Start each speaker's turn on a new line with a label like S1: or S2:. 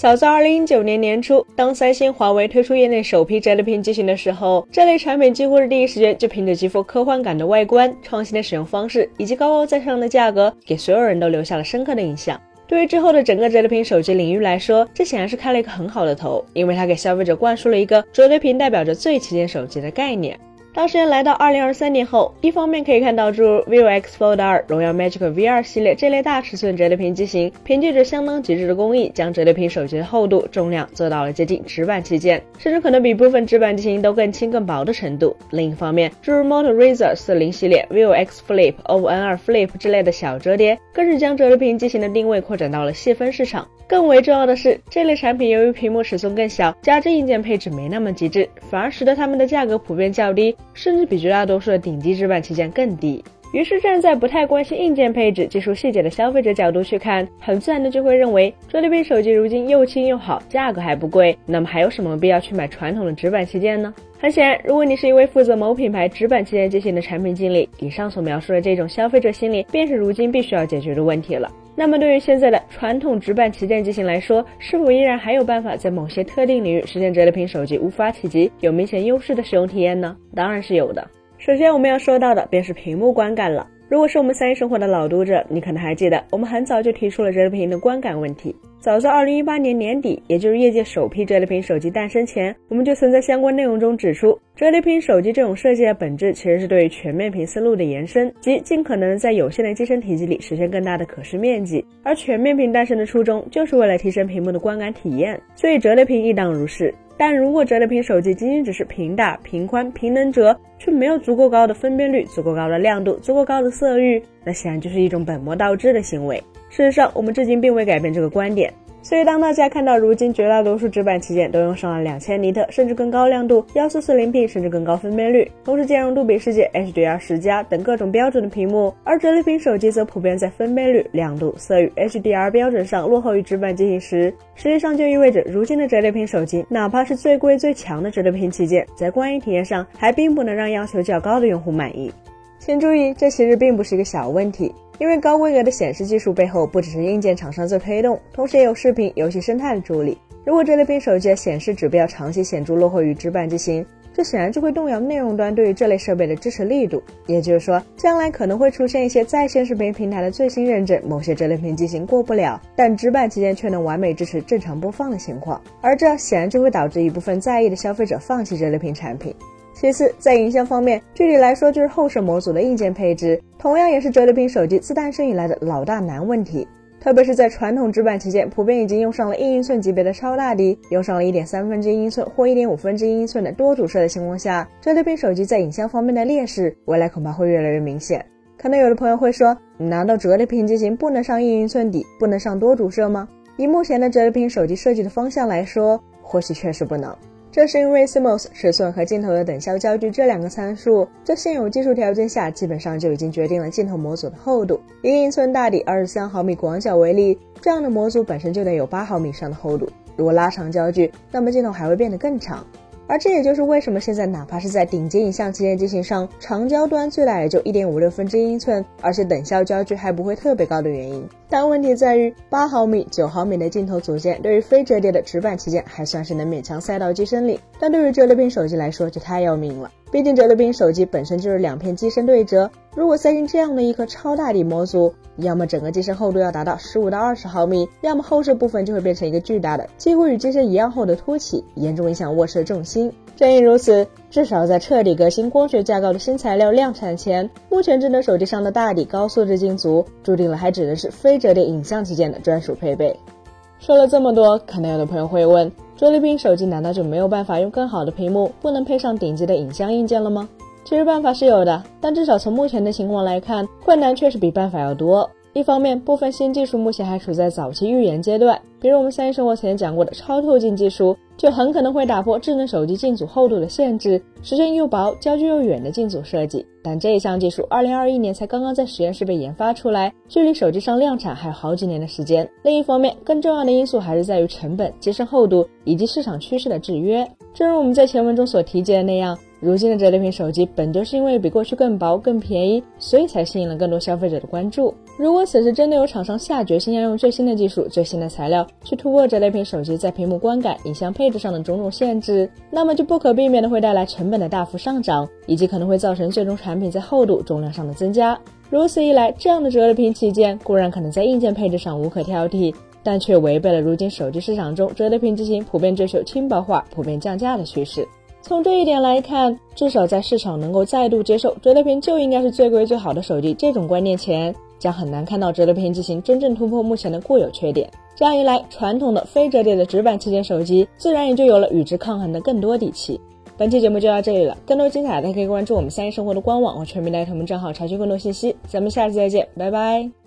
S1: 早在2019年年初，当三星、华为推出业内首批折叠屏机型的时候，这类产品几乎是第一时间就凭着极富科幻感的外观、创新的使用方式以及高高在上的价格，给所有人都留下了深刻的印象。对于之后的整个折叠屏手机领域来说，这显然是开了一个很好的头，因为它给消费者灌输了一个折叠屏代表着最旗舰手机的概念。当时间来到二零二三年后，一方面可以看到诸如 vivo X Fold 2、荣耀 Magic V 2系列这类大尺寸折叠屏机型，凭借着相当极致的工艺，将折叠屏手机的厚度、重量做到了接近直板旗舰，甚至可能比部分直板机型都更轻更薄的程度。另一方面，诸如 Moto Razr 四零系列、vivo X Flip、OPPO N2 Flip 之类的小折叠，更是将折叠屏机型的定位扩展到了细分市场。更为重要的是，这类产品由于屏幕尺寸更小，加之硬件配置没那么极致，反而使得它们的价格普遍较低，甚至比绝大多数的顶级直板旗舰更低。于是，站在不太关心硬件配置、技术细节的消费者角度去看，很自然的就会认为，折叠屏手机如今又轻又好，价格还不贵，那么还有什么必要去买传统的直板旗舰呢？很显然，如果你是一位负责某品牌直板旗舰机型的产品经理，以上所描述的这种消费者心理，便是如今必须要解决的问题了。那么，对于现在的传统直板旗舰机型来说，是否依然还有办法在某些特定领域实现折叠屏手机无法企及、有明显优势的使用体验呢？当然是有的。首先，我们要说到的便是屏幕观感了。如果是我们三一生活的老读者，你可能还记得，我们很早就提出了折叠屏的观感问题。早在二零一八年年底，也就是业界首批折叠屏手机诞生前，我们就曾在相关内容中指出，折叠屏手机这种设计的本质其实是对于全面屏思路的延伸，即尽可能在有限的机身体积里实现更大的可视面积。而全面屏诞生的初衷，就是为了提升屏幕的观感体验，所以折叠屏亦当如是。但如果折叠屏手机仅仅只是屏大、屏宽、屏能折，却没有足够高的分辨率、足够高的亮度、足够高的色域，那显然就是一种本末倒置的行为。事实上，我们至今并未改变这个观点。所以，当大家看到如今绝大多数直板旗舰都用上了两千尼特甚至更高亮度、幺四四零 P 甚至更高分辨率，同时兼容杜比世界、HDR 十加等各种标准的屏幕，而折叠屏手机则普遍在分辨率、亮度、色域、HDR 标准上落后于直板机型时，实际上就意味着如今的折叠屏手机，哪怕是最贵最强的折叠屏旗舰，在观影体验上还并不能让要求较高的用户满意。请注意，这其实并不是一个小问题。因为高规格的显示技术背后不只是硬件厂商在推动，同时也有视频游戏生态的助力。如果折叠屏手机的显示指标长期显著落后于直板机型，这显然就会动摇内容端对于这类设备的支持力度。也就是说，将来可能会出现一些在线视频平台的最新认证，某些折叠屏机型过不了，但直板旗舰却能完美支持正常播放的情况，而这显然就会导致一部分在意的消费者放弃折叠屏产品。其次，在影像方面，具体来说就是后摄模组的硬件配置，同样也是折叠屏手机自诞生以来的老大难问题。特别是在传统直板旗舰普遍已经用上了一英寸级别的超大底，用上了一点三分之一英寸或一点五分之一英寸的多主摄的情况下，折叠屏手机在影像方面的劣势，未来恐怕会越来越明显。可能有的朋友会说，难道折叠屏机型不能上一英寸底，不能上多主摄吗？以目前的折叠屏手机设计的方向来说，或许确实不能。这是因为 CMOS 尺寸和镜头的等效焦距这两个参数，在现有技术条件下，基本上就已经决定了镜头模组的厚度。以一英寸大底、二十三毫米广角为例，这样的模组本身就得有八毫米以上的厚度。如果拉长焦距，那么镜头还会变得更长。而这也就是为什么现在哪怕是在顶级影像旗舰机型上，长焦端最大也就一点五六分之一英寸，而且等效焦距还不会特别高的原因。但问题在于，八毫米、九毫米的镜头组件对于非折叠的直板旗舰还算是能勉强塞到机身里，但对于折叠屏手机来说就太要命了。毕竟折叠屏手机本身就是两片机身对折，如果塞进这样的一颗超大底模组，要么整个机身厚度要达到十五到二十毫米，要么后摄部分就会变成一个巨大的、几乎与机身一样厚的凸起，严重影响卧室的重心。正因如此，至少在彻底革新光学架构的新材料量产前，目前智能手机上的大底高素质镜组，注定了还只能是非折叠影像旗舰的专属配备。说了这么多，可能有的朋友会问：菲律宾手机难道就没有办法用更好的屏幕，不能配上顶级的影像硬件了吗？其实办法是有的，但至少从目前的情况来看，困难确实比办法要多。一方面，部分新技术目前还处在早期预研阶段，比如我们三一生活前讲过的超透镜技术，就很可能会打破智能手机镜组厚度的限制，实现又薄、焦距又远的镜组设计。但这一项技术，二零二一年才刚刚在实验室被研发出来，距离手机上量产还有好几年的时间。另一方面，更重要的因素还是在于成本、机身厚度以及市场趋势的制约。正如我们在前文中所提及的那样。如今的折叠屏手机本就是因为比过去更薄、更便宜，所以才吸引了更多消费者的关注。如果此时真的有厂商下决心要用最新的技术、最新的材料去突破折叠屏手机在屏幕观感、影像配置上的种种限制，那么就不可避免的会带来成本的大幅上涨，以及可能会造成最终产品在厚度、重量上的增加。如此一来，这样的折叠屏旗舰固然可能在硬件配置上无可挑剔，但却违背了如今手机市场中折叠屏机型普遍追求轻薄化、普遍降价的趋势。从这一点来看，至少在市场能够再度接受折叠屏就应该是最贵最好的手机这种观念前。将很难看到折叠屏机型真正突破目前的固有缺点，这样一来，传统的非折叠的直板旗舰手机自然也就有了与之抗衡的更多底气。本期节目就到这里了，更多精彩大家可以关注我们三一生活的官网或全民大同账号查询更多信息。咱们下期再见，拜拜。